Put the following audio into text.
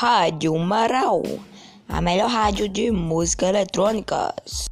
Rádio Marau, a melhor rádio de música eletrônicas.